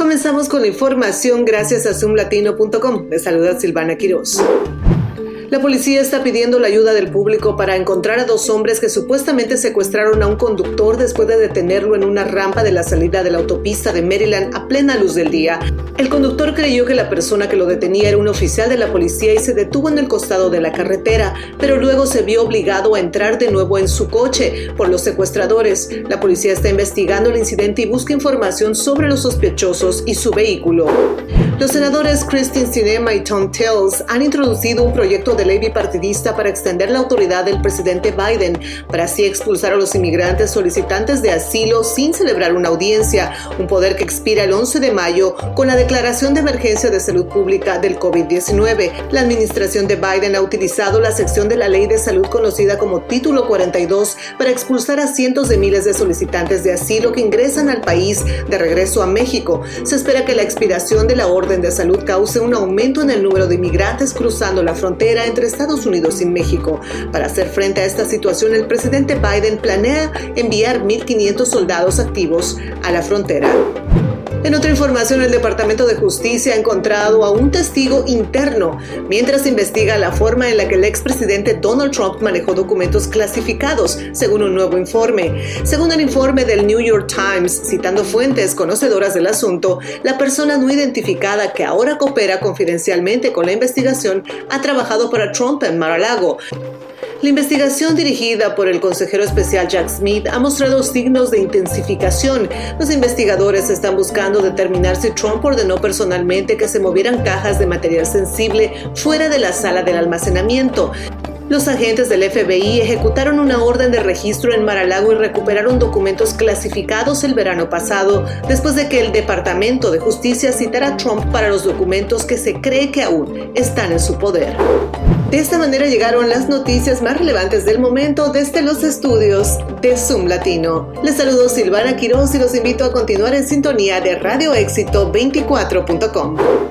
Comenzamos con la información gracias a zoomlatino.com. Les saluda Silvana Quiroz. La policía está pidiendo la ayuda del público para encontrar a dos hombres que supuestamente secuestraron a un conductor después de detenerlo en una rampa de la salida de la autopista de Maryland a plena luz del día. El conductor creyó que la persona que lo detenía era un oficial de la policía y se detuvo en el costado de la carretera, pero luego se vio obligado a entrar de nuevo en su coche por los secuestradores. La policía está investigando el incidente y busca información sobre los sospechosos y su vehículo. Los senadores Christine Sinema y Tom Tills han introducido un proyecto de ley bipartidista para extender la autoridad del presidente Biden para así expulsar a los inmigrantes solicitantes de asilo sin celebrar una audiencia, un poder que expira el 11 de mayo con la declaración de emergencia de salud pública del COVID-19. La administración de Biden ha utilizado la sección de la ley de salud conocida como Título 42 para expulsar a cientos de miles de solicitantes de asilo que ingresan al país de regreso a México. Se espera que la expiración de la orden de salud cause un aumento en el número de inmigrantes cruzando la frontera entre Estados Unidos y México. Para hacer frente a esta situación, el presidente Biden planea enviar 1.500 soldados activos a la frontera. En otra información, el Departamento de Justicia ha encontrado a un testigo interno mientras investiga la forma en la que el expresidente Donald Trump manejó documentos clasificados, según un nuevo informe. Según el informe del New York Times, citando fuentes conocedoras del asunto, la persona no identificada que ahora coopera confidencialmente con la investigación ha trabajado para Trump en Mar-a-Lago. La investigación dirigida por el consejero especial Jack Smith ha mostrado signos de intensificación. Los investigadores están buscando determinar si Trump ordenó personalmente que se movieran cajas de material sensible fuera de la sala del almacenamiento. Los agentes del FBI ejecutaron una orden de registro en Mar-a-Lago y recuperaron documentos clasificados el verano pasado, después de que el Departamento de Justicia citara a Trump para los documentos que se cree que aún están en su poder. De esta manera llegaron las noticias más relevantes del momento desde los estudios de Zoom Latino. Les saludo Silvana Quiroz y los invito a continuar en sintonía de Radio Éxito 24.com.